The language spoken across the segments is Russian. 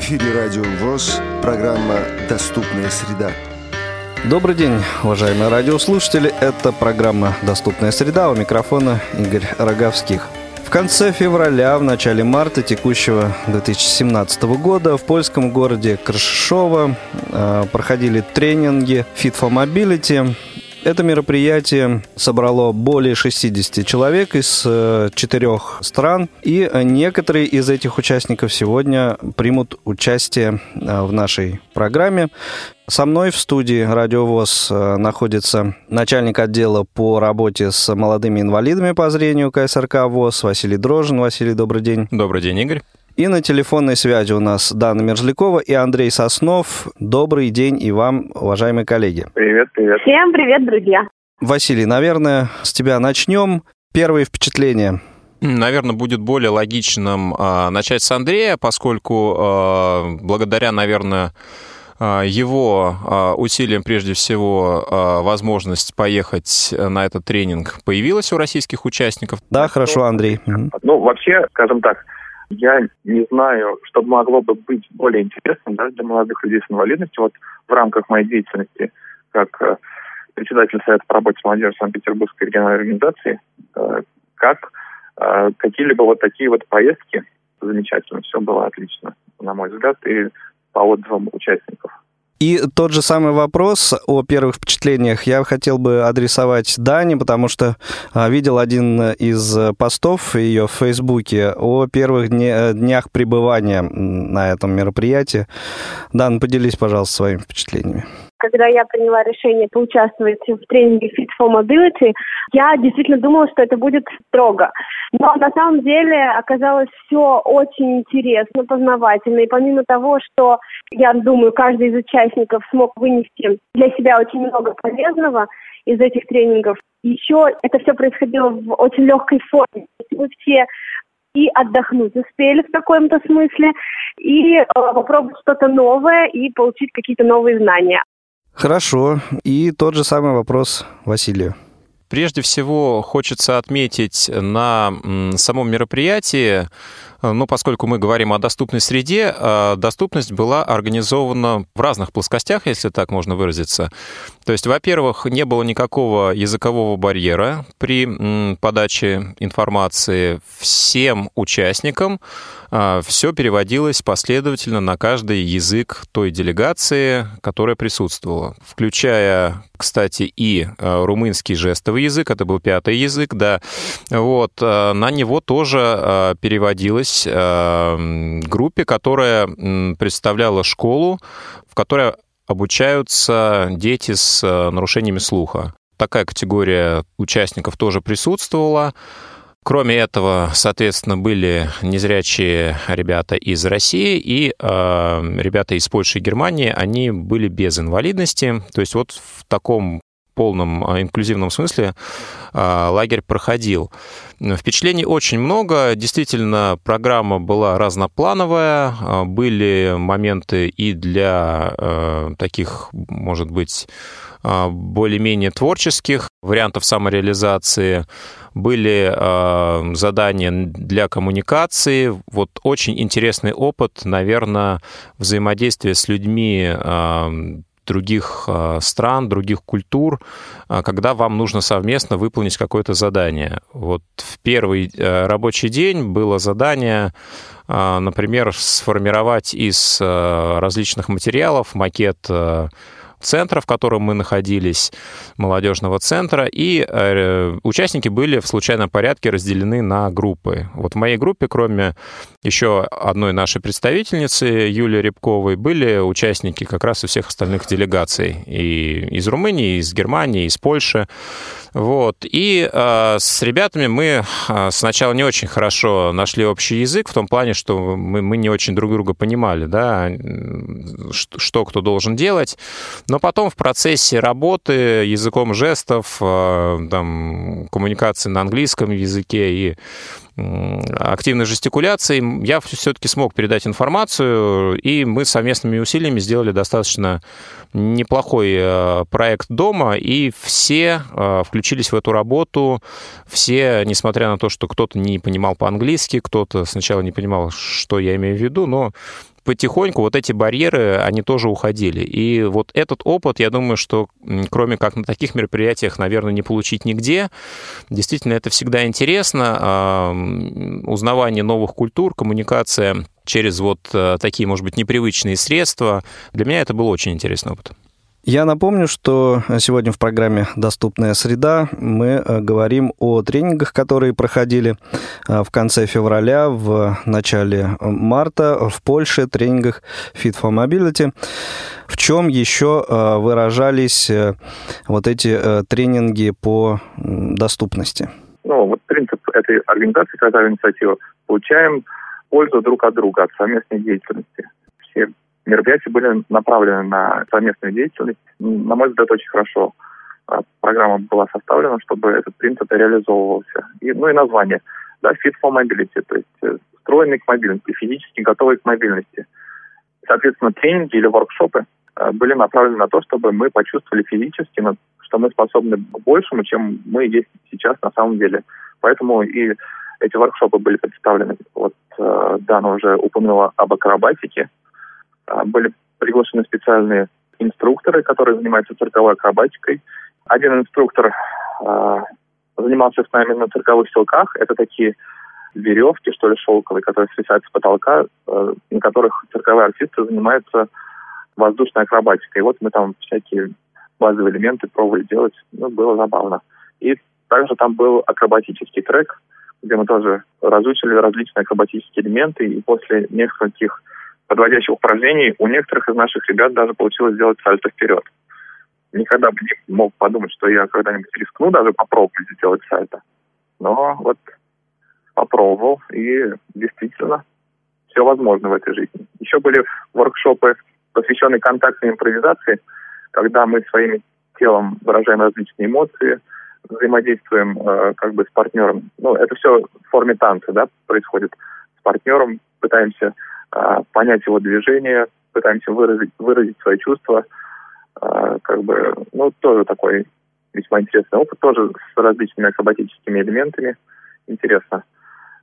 эфире Радио ВОЗ, программа «Доступная среда». Добрый день, уважаемые радиослушатели. Это программа «Доступная среда». У микрофона Игорь Роговских. В конце февраля, в начале марта текущего 2017 года в польском городе Крышова э, проходили тренинги Fit for Mobility. Это мероприятие собрало более 60 человек из э, четырех стран, и некоторые из этих участников сегодня примут участие э, в нашей программе. Со мной в студии Радио ВОЗ э, находится начальник отдела по работе с молодыми инвалидами по зрению КСРК ВОЗ Василий Дрожин. Василий, добрый день. Добрый день, Игорь. И на телефонной связи у нас Дана Мерзлякова и Андрей Соснов. Добрый день и вам, уважаемые коллеги. Привет, привет. Всем привет, друзья. Василий, наверное, с тебя начнем. Первые впечатления. Наверное, будет более логичным э, начать с Андрея, поскольку э, благодаря, наверное, его усилиям, прежде всего, возможность поехать на этот тренинг появилась у российских участников. Да, хорошо, Андрей. Ну, вообще, скажем так, я не знаю, что могло бы быть более интересным да, для молодых людей с инвалидностью. Вот в рамках моей деятельности как э, председатель Совета по работе с молодежью Санкт-Петербургской региональной организации, э, как э, какие-либо вот такие вот поездки замечательно. Все было отлично, на мой взгляд, и по отзывам участников. И тот же самый вопрос о первых впечатлениях я хотел бы адресовать Дане, потому что а, видел один из постов ее в Фейсбуке о первых днях пребывания на этом мероприятии. Дан, поделись, пожалуйста, своими впечатлениями когда я приняла решение поучаствовать в тренинге Fit for Mobility, я действительно думала, что это будет строго. Но на самом деле оказалось все очень интересно, познавательно. И помимо того, что, я думаю, каждый из участников смог вынести для себя очень много полезного из этих тренингов, еще это все происходило в очень легкой форме. Мы все и отдохнуть успели в каком-то смысле, и э, попробовать что-то новое и получить какие-то новые знания. Хорошо. И тот же самый вопрос Василию. Прежде всего, хочется отметить на самом мероприятии, ну, поскольку мы говорим о доступной среде, э, доступность была организована в разных плоскостях, если так можно выразиться. То есть, во-первых, не было никакого языкового барьера при подаче информации всем участникам. А, Все переводилось последовательно на каждый язык той делегации, которая присутствовала, включая, кстати, и румынский жестовый язык, это был пятый язык, да, вот, на него тоже переводилось группе, которая представляла школу, в которой обучаются дети с нарушениями слуха. Такая категория участников тоже присутствовала. Кроме этого, соответственно, были незрячие ребята из России и э, ребята из Польши и Германии, они были без инвалидности. То есть вот в таком полном а, инклюзивном смысле а, лагерь проходил. Впечатлений очень много. Действительно, программа была разноплановая. Были моменты и для таких, может быть, более-менее творческих вариантов самореализации были э, задания для коммуникации. Вот очень интересный опыт, наверное, взаимодействия с людьми э, других э, стран, других культур, э, когда вам нужно совместно выполнить какое-то задание. Вот в первый э, рабочий день было задание например, сформировать из различных материалов макет центра, в котором мы находились, молодежного центра, и э, участники были в случайном порядке разделены на группы. Вот в моей группе, кроме еще одной нашей представительницы, Юлии Рябковой, были участники как раз и всех остальных делегаций. И из Румынии, и из Германии, и из Польши. Вот. И э, с ребятами мы э, сначала не очень хорошо нашли общий язык, в том плане, что мы, мы не очень друг друга понимали, да, что, что кто должен делать. Но потом в процессе работы языком жестов, э, там, коммуникации на английском языке и активной жестикуляции, я все-таки смог передать информацию, и мы совместными усилиями сделали достаточно неплохой э, проект дома, и все э, включились в эту работу, все, несмотря на то, что кто-то не понимал по-английски, кто-то сначала не понимал, что я имею в виду, но потихоньку вот эти барьеры, они тоже уходили. И вот этот опыт, я думаю, что кроме как на таких мероприятиях, наверное, не получить нигде. Действительно, это всегда интересно. Узнавание новых культур, коммуникация через вот э, такие, может быть, непривычные средства. Для меня это был очень интересный опыт. Я напомню, что сегодня в программе «Доступная среда» мы э, говорим о тренингах, которые проходили э, в конце февраля, в начале марта в Польше, тренингах Fit for Mobility. В чем еще э, выражались вот эти тренинги по доступности? Ну, вот принцип этой организации, когда инициатива, получаем пользу друг от друга, от совместной деятельности. Все мероприятия были направлены на совместную деятельность. На мой взгляд, очень хорошо а, программа была составлена, чтобы этот принцип реализовывался. И, ну и название, да, Fit for Mobility, то есть э, встроенный к мобильности, физически готовый к мобильности. Соответственно, тренинги или воркшопы э, были направлены на то, чтобы мы почувствовали физически, что мы способны большему, чем мы есть сейчас на самом деле. Поэтому и эти воркшопы были представлены. Вот э, Дана уже упомянула об акробатике. А, были приглашены специальные инструкторы, которые занимаются цирковой акробатикой. Один инструктор э, занимался с нами на цирковых силках. Это такие веревки, что ли, шелковые, которые свисают с потолка, э, на которых цирковые артисты занимаются воздушной акробатикой. И вот мы там всякие базовые элементы пробовали делать. Ну, было забавно. И также там был акробатический трек, где мы тоже разучили различные акробатические элементы, и после нескольких подводящих упражнений у некоторых из наших ребят даже получилось сделать сальто вперед. Никогда бы не мог подумать, что я когда-нибудь рискну даже попробовать сделать сальто. Но вот попробовал, и действительно все возможно в этой жизни. Еще были воркшопы, посвященные контактной импровизации, когда мы своим телом выражаем различные эмоции, взаимодействуем э, как бы с партнером. Ну, это все в форме танца, да, происходит с партнером, пытаемся понять его движение, пытаемся выразить, выразить свои чувства. А, как бы, ну, тоже такой весьма интересный опыт, тоже с различными акробатическими элементами. Интересно.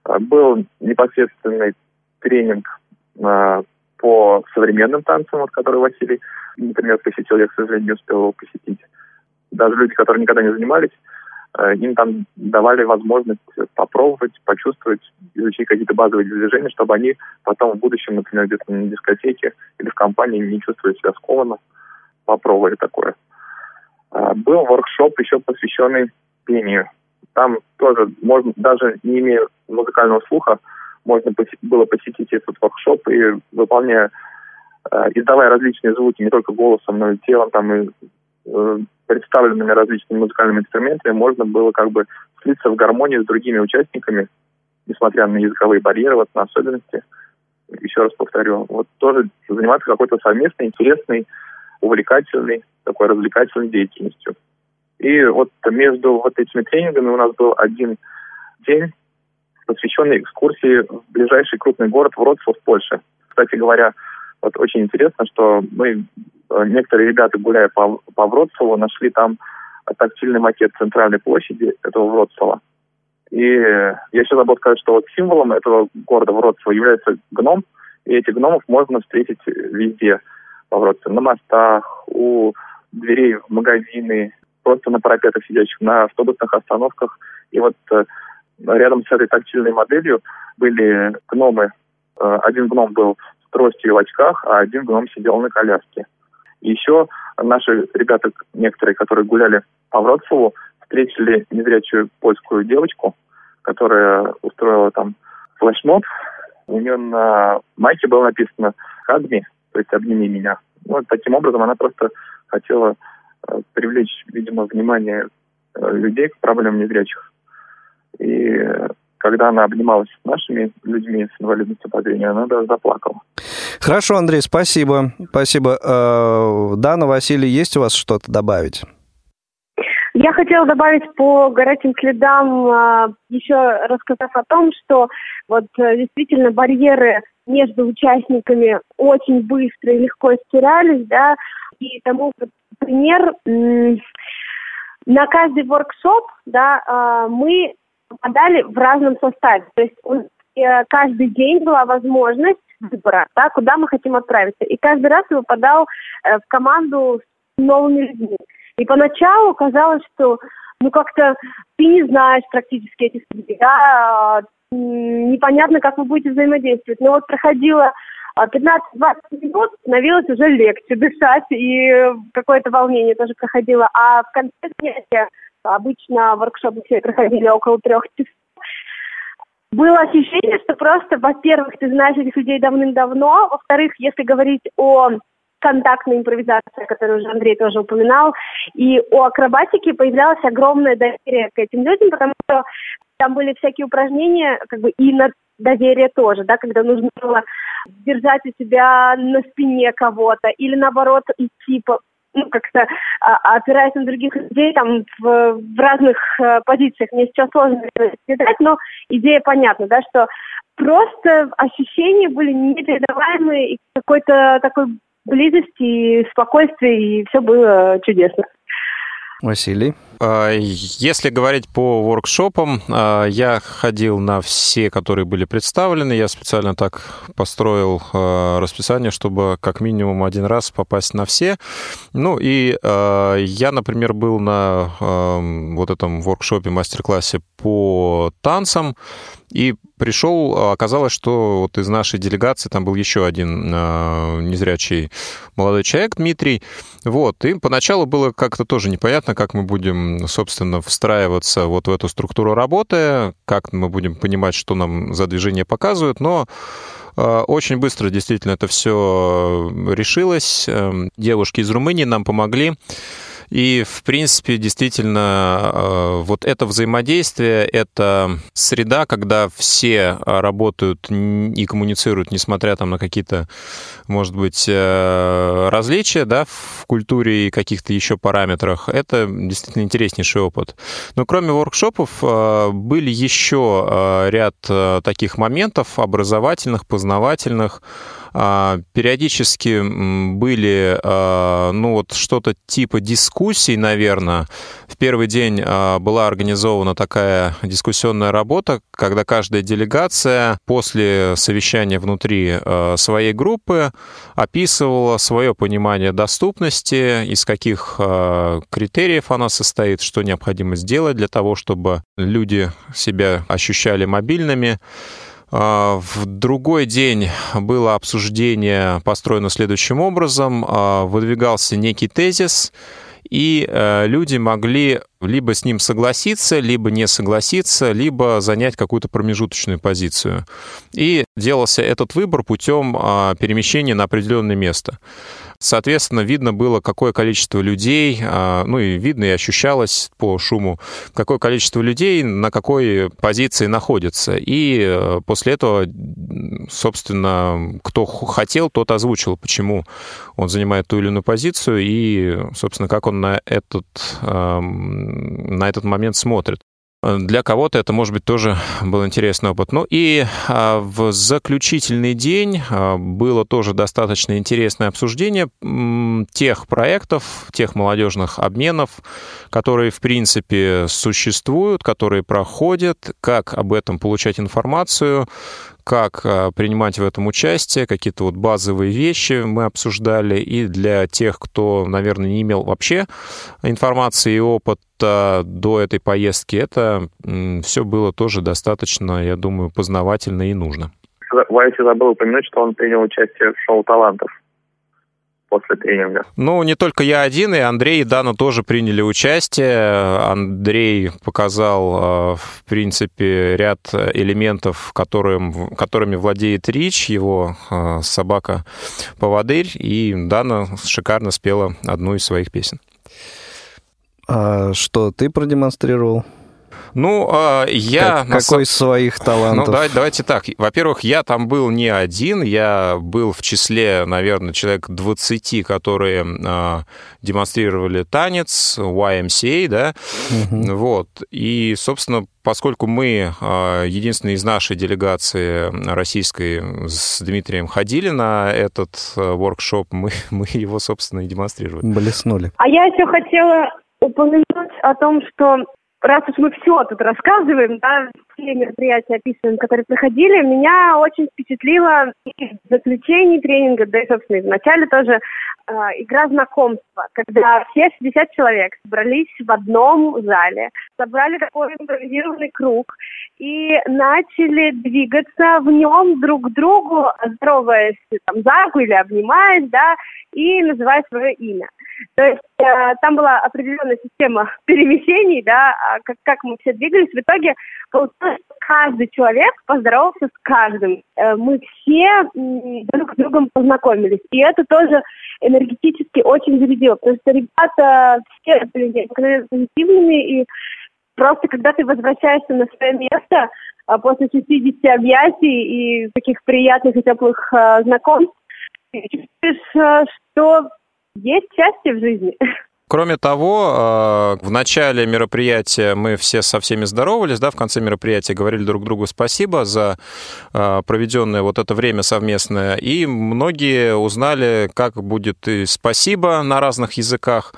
А, был непосредственный тренинг по современным танцам, вот, который Василий, например, посетил, я, к сожалению, не успел его посетить. Даже люди, которые никогда не занимались, им там давали возможность попробовать, почувствовать, изучить какие-то базовые движения, чтобы они потом в будущем, например, где-то на дискотеке или в компании не чувствовали себя скованно, попробовали такое. Э, был воркшоп еще посвященный пению. Там тоже можно, даже не имея музыкального слуха, можно было посетить этот воркшоп и выполняя, э, издавая различные звуки не только голосом, но и телом, там и представленными различными музыкальными инструментами можно было как бы слиться в гармонии с другими участниками, несмотря на языковые барьеры, вот на особенности. Еще раз повторю, вот тоже заниматься какой-то совместной, интересной, увлекательной, такой развлекательной деятельностью. И вот между вот этими тренингами у нас был один день, посвященный экскурсии в ближайший крупный город Вроцлав в Польше. Кстати говоря, вот очень интересно, что мы Э, некоторые ребята, гуляя по, по Вроцлаву, нашли там тактильный макет центральной площади этого Вроцлава. И я еще забыл сказать, что вот символом этого города Вроцлава является гном, и этих гномов можно встретить везде по Вроцлаву. На мостах, у дверей в магазины, просто на парапетах сидящих, на автобусных остановках. И вот э, рядом с этой тактильной моделью были гномы. Э, один гном был тростью в очках, а один гном сидел на коляске. Еще наши ребята, некоторые, которые гуляли по Вроцлаву, встретили незрячую польскую девочку, которая устроила там флешмоб. У нее на майке было написано «Хагми», то есть «Обними меня». Ну, таким образом она просто хотела э, привлечь, видимо, внимание э, людей к проблемам незрячих. И когда она обнималась с нашими людьми с инвалидностью по зрению, она даже заплакала. Хорошо, Андрей, спасибо. Спасибо. Э, Дана, Василий, есть у вас что-то добавить? Я хотела добавить по горячим следам, э, еще рассказав о том, что вот э, действительно барьеры между участниками очень быстро и легко стирались, да, и тому пример на каждый воркшоп, да, мы попадали в разном составе. То есть каждый день была возможность выбора, да, куда мы хотим отправиться. И каждый раз я выпадал э, в команду с новыми людьми. И поначалу казалось, что ну как-то ты не знаешь практически этих людей, да, непонятно, как вы будете взаимодействовать. Но вот проходило 15-20 минут, становилось уже легче дышать, и какое-то волнение тоже проходило. А в конце занятия, обычно воркшопы все проходили около трех часов, было ощущение, что просто, во-первых, ты знаешь этих людей давным-давно, во-вторых, если говорить о контактной импровизации, которую уже Андрей тоже упоминал, и у акробатики появлялось огромное доверие к этим людям, потому что там были всякие упражнения, как бы и на доверие тоже, да, когда нужно было держать у себя на спине кого-то или наоборот идти по ну, как-то а, опираясь на других людей там в, в разных а, позициях. Мне сейчас сложно передать, но идея понятна, да, что просто ощущения были непередаваемые и какой-то такой близости и спокойствия, и все было чудесно. Василий? А, если говорить по воркшопам, а, я ходил на все, которые были представлены. Я специально так построил а, расписание, чтобы как минимум один раз попасть на все. Ну и я, например, был на вот этом воркшопе, мастер-классе по танцам. И пришел, оказалось, что вот из нашей делегации там был еще один э, незрячий молодой человек, Дмитрий. Вот, и поначалу было как-то тоже непонятно, как мы будем, собственно, встраиваться вот в эту структуру работы, как мы будем понимать, что нам за движение показывают, но очень быстро действительно это все решилось. Девушки из Румынии нам помогли. И, в принципе, действительно, э, вот это взаимодействие, это среда, когда все работают и коммуницируют, несмотря там на какие-то, может быть, э, различия да, в культуре и каких-то еще параметрах, это действительно интереснейший опыт. Но кроме воркшопов э, были еще ряд таких моментов образовательных, познавательных, периодически были, а, ну вот что-то типа дискуссий, наверное. В первый день а, была организована такая дискуссионная работа, когда каждая делегация после совещания внутри своей группы описывала свое понимание доступности, из каких критериев она состоит, что необходимо сделать для того, чтобы люди себя ощущали мобильными. А, в другой день было обсуждение построено следующим образом. А, выдвигался некий тезис, и э, люди могли либо с ним согласиться, либо не согласиться, либо занять какую-то промежуточную позицию. И делался этот выбор путем а, перемещения на определенное место. Соответственно, видно было, какое количество людей, а, ну и видно и ощущалось по шуму, какое количество людей на какой позиции находится. И э, после этого, собственно, кто хотел, тот озвучил, почему он занимает ту или иную позицию и, собственно, как он на этот, на этот момент смотрит. Для кого-то это, может быть, тоже был интересный опыт. Ну и а, в заключительный день а, было тоже достаточно интересное обсуждение тех проектов, тех молодежных обменов, которые, в принципе, существуют, которые проходят, как об этом получать информацию, как а, принимать в этом участие, какие-то вот базовые вещи мы обсуждали. И для тех, кто, наверное, не имел вообще информации и опыта до этой поездки, это все было тоже достаточно, я думаю, познавательно и нужно. Вайси забыл упомянуть, что он принял участие в шоу талантов после тренинга. Ну, не только я один, и Андрей и Дана тоже приняли участие. Андрей показал, э, в принципе, ряд элементов, которым, которыми владеет Рич, его э, собака-поводырь, и Дана шикарно спела одну из своих песен. А что ты продемонстрировал? Ну, а, я... Как, какой из своих талантов? Ну, давайте, давайте так. Во-первых, я там был не один, я был в числе, наверное, человек 20, которые э, демонстрировали танец, YMCA, да, угу. вот. И, собственно, поскольку мы э, единственные из нашей делегации российской с Дмитрием ходили на этот воркшоп, мы, мы его, собственно, и демонстрировали. Блеснули. А я еще хотела упомянуть о том, что раз уж мы все тут рассказываем, да, все мероприятия описываем, которые проходили, меня очень впечатлило в заключении тренинга, да и, собственно, и в начале тоже, э, игра знакомства, когда все 60 человек собрались в одном зале, собрали такой импровизированный круг и начали двигаться в нем друг к другу, здороваясь там за руку или обнимаясь, да, и называя свое имя. То есть э, там была определенная система перемещений, да, а как, как мы все двигались. В итоге получилось, каждый человек поздоровался с каждым. Э, мы все друг с другом познакомились. И это тоже энергетически очень зарядило, потому что ребята все были позитивными, и просто когда ты возвращаешься на свое место а после 60 объятий и таких приятных и теплых э, знакомств, ты чувствуешь, э, что есть счастье в жизни. Кроме того, э, в начале мероприятия мы все со всеми здоровались, да, в конце мероприятия говорили друг другу спасибо за э, проведенное вот это время совместное, и многие узнали, как будет и спасибо на разных языках.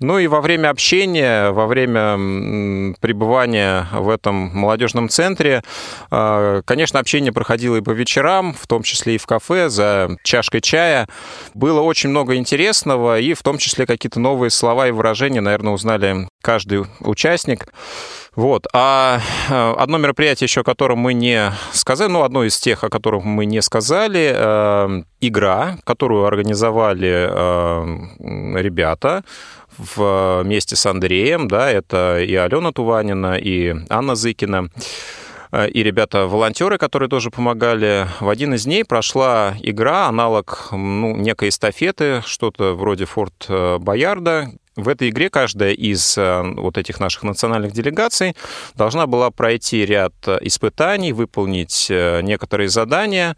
Ну и во время общения, во время пребывания в этом молодежном центре, э, конечно, общение проходило и по вечерам, в том числе и в кафе за чашкой чая. Было очень много интересного, и в том числе какие-то новые слова слова и выражения, наверное, узнали каждый участник. Вот. А э, одно мероприятие еще, о котором мы не сказали, ну, одно из тех, о которых мы не сказали, э, игра, которую организовали э, ребята вместе с Андреем, да, это и Алена Туванина, и Анна Зыкина и ребята-волонтеры, которые тоже помогали. В один из дней прошла игра, аналог ну, некой эстафеты, что-то вроде Форт Боярда, в этой игре каждая из э, вот этих наших национальных делегаций должна была пройти ряд испытаний, выполнить э, некоторые задания,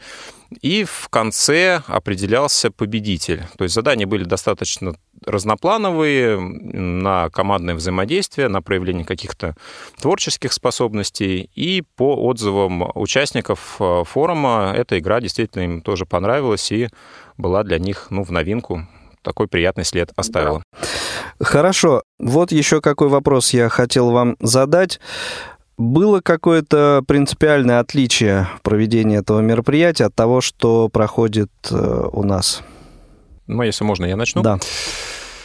и в конце определялся победитель. То есть задания были достаточно разноплановые, на командное взаимодействие, на проявление каких-то творческих способностей. И по отзывам участников э, форума эта игра действительно им тоже понравилась и была для них ну, в новинку. Такой приятный след оставила. Да. Хорошо. Вот еще какой вопрос я хотел вам задать. Было какое-то принципиальное отличие проведения этого мероприятия от того, что проходит э, у нас? Ну, если можно, я начну. Да.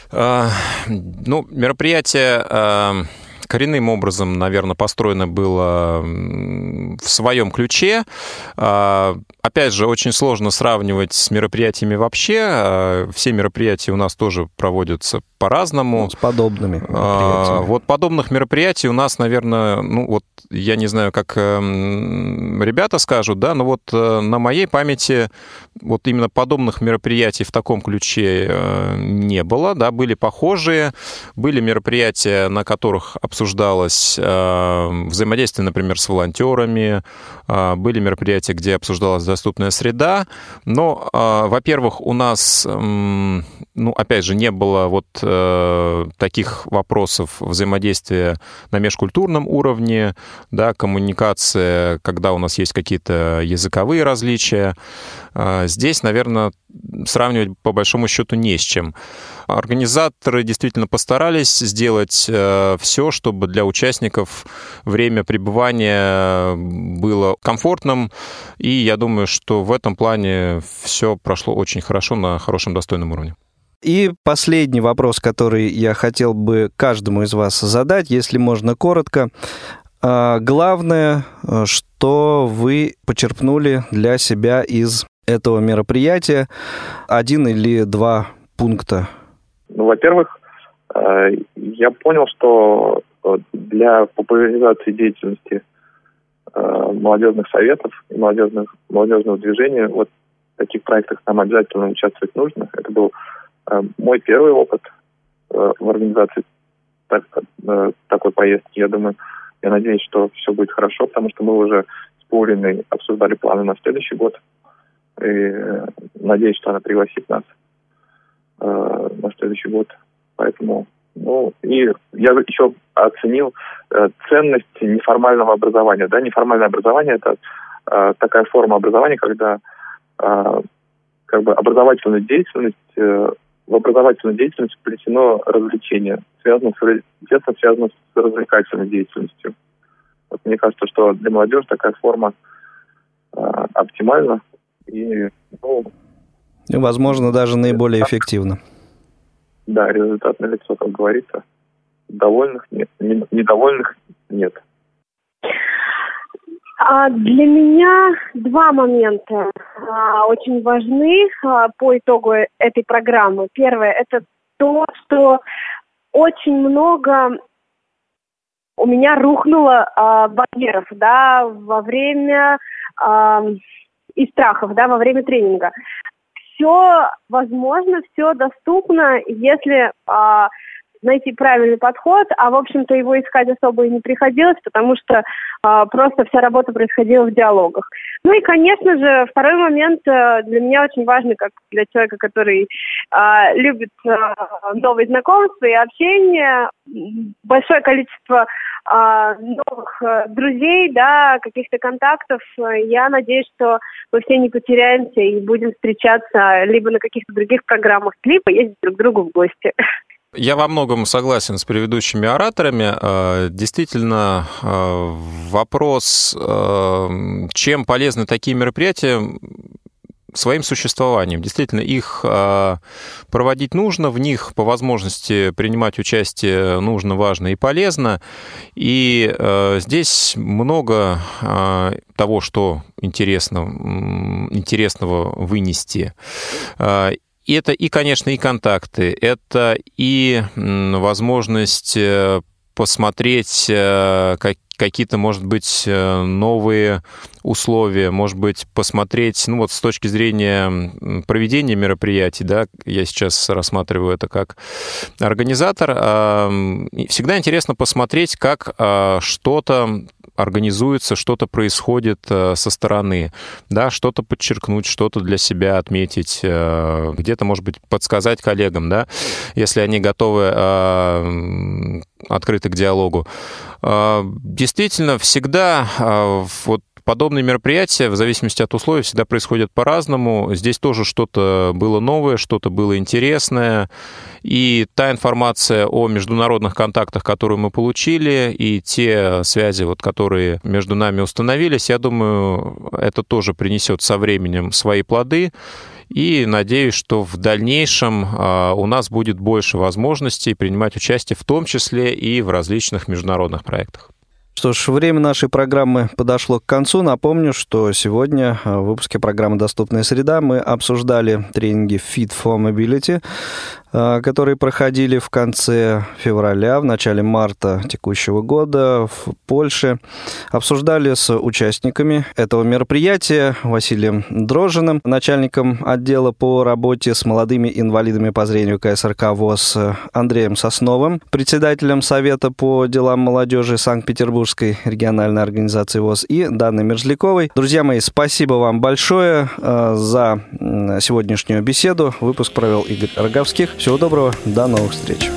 А, ну, мероприятие а, коренным образом, наверное, построено было в своем ключе. А, опять же, очень сложно сравнивать с мероприятиями вообще. А, все мероприятия у нас тоже проводятся по-разному. Ну, с подобными а, мероприятиями. Вот подобных мероприятий у нас, наверное, ну вот я не знаю, как эм, ребята скажут, да, но вот э, на моей памяти вот именно подобных мероприятий в таком ключе э, не было, да, были похожие, были мероприятия, на которых обсуждалось э, взаимодействие, например, с волонтерами, были мероприятия, где обсуждалась доступная среда, но, во-первых, у нас, ну, опять же, не было вот э, таких вопросов взаимодействия на межкультурном уровне, да, коммуникация, когда у нас есть какие-то языковые различия. Э, здесь, наверное, сравнивать по большому счету не с чем. Организаторы действительно постарались сделать э, все, чтобы для участников время пребывания было комфортным, и я думаю, что в этом плане все прошло очень хорошо на хорошем достойном уровне. И последний вопрос, который я хотел бы каждому из вас задать, если можно коротко. А, главное, что вы почерпнули для себя из этого мероприятия, один или два пункта? Ну, во-первых, э, я понял, что э, для популяризации деятельности э, молодежных советов и молодежных, молодежного движения вот в таких проектах нам обязательно участвовать нужно. Это был мой первый опыт в организации так, такой поездки, я думаю, я надеюсь, что все будет хорошо, потому что мы уже с Пауриной обсуждали планы на следующий год. И надеюсь, что она пригласит нас э, на следующий год. Поэтому, ну, и я еще оценил э, ценность неформального образования. Да, неформальное образование это э, такая форма образования, когда э, как бы образовательная деятельность э, в образовательную деятельность плетено развлечение, связано с, тесно связано с развлекательной деятельностью. Вот мне кажется, что для молодежи такая форма э, оптимальна и, ну, и, возможно, даже наиболее эффективна. Да, результат на лицо, как говорится. Довольных нет, недовольных нет. А для меня два момента а, очень важны а, по итогу этой программы. Первое – это то, что очень много у меня рухнуло а, барьеров, да, во время а, и страхов, да, во время тренинга. Все возможно, все доступно, если а, найти правильный подход, а, в общем-то, его искать особо и не приходилось, потому что а, просто вся работа происходила в диалогах. Ну и, конечно же, второй момент а, для меня очень важный, как для человека, который а, любит а, новые знакомства и общение, большое количество а, новых а, друзей, да, каких-то контактов. Я надеюсь, что мы все не потеряемся и будем встречаться либо на каких-то других программах, либо ездить друг к другу в гости. Я во многом согласен с предыдущими ораторами. Э, действительно, э, вопрос, э, чем полезны такие мероприятия, своим существованием. Действительно, их проводить нужно, в них по возможности принимать участие нужно, важно и полезно. И здесь много того, что интересно, интересного вынести. И это и, конечно, и контакты, это и возможность э, посмотреть э, какие-то, может быть, э, новые условия, может быть, посмотреть, ну вот с точки зрения проведения мероприятий, да, я сейчас рассматриваю это как организатор, всегда интересно посмотреть, как что-то организуется, что-то происходит э, со стороны, да, что-то подчеркнуть, что-то для себя отметить, э, где-то, может быть, подсказать коллегам, да, если они готовы э, открыты к диалогу. Действительно, всегда вот Подобные мероприятия, в зависимости от условий, всегда происходят по-разному. Здесь тоже что-то было новое, что-то было интересное. И та информация о международных контактах, которую мы получили, и те связи, вот, которые между нами установились, я думаю, это тоже принесет со временем свои плоды. И надеюсь, что в дальнейшем а, у нас будет больше возможностей принимать участие, в том числе и в различных международных проектах. Что ж, время нашей программы подошло к концу. Напомню, что сегодня в выпуске программы «Доступная среда» мы обсуждали тренинги Fit for Mobility, Э, которые проходили в конце февраля, в начале марта текущего года в Польше. Обсуждали с участниками этого мероприятия Василием Дрожиным, начальником отдела по работе с молодыми инвалидами по зрению КСРК ВОЗ Андреем Сосновым, председателем Совета по делам молодежи Санкт-Петербургской региональной организации ВОЗ и Данной Мерзляковой. Друзья мои, спасибо вам большое э, за сегодняшнюю беседу. Выпуск провел Игорь Роговских. Всего доброго, до новых встреч.